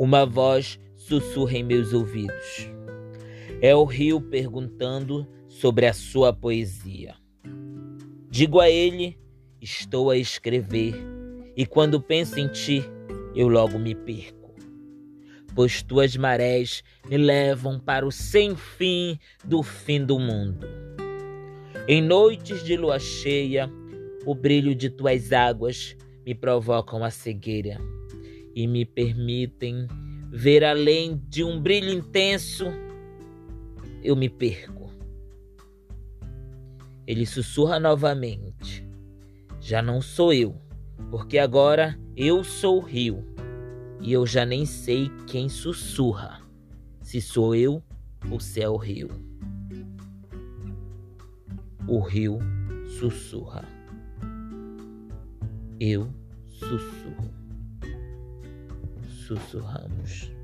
Uma voz sussurra em meus ouvidos. É o rio perguntando sobre a sua poesia. Digo a ele: estou a escrever, e quando penso em ti, eu logo me perco. Pois tuas marés me levam para o sem fim do fim do mundo. Em noites de lua cheia, o brilho de tuas águas me provocam a cegueira e me permitem ver além de um brilho intenso. Eu me perco. Ele sussurra novamente. Já não sou eu, porque agora eu sou rio. E eu já nem sei quem sussurra, se sou eu ou se é o rio. O rio sussurra. Eu sussurro. سوسو هموش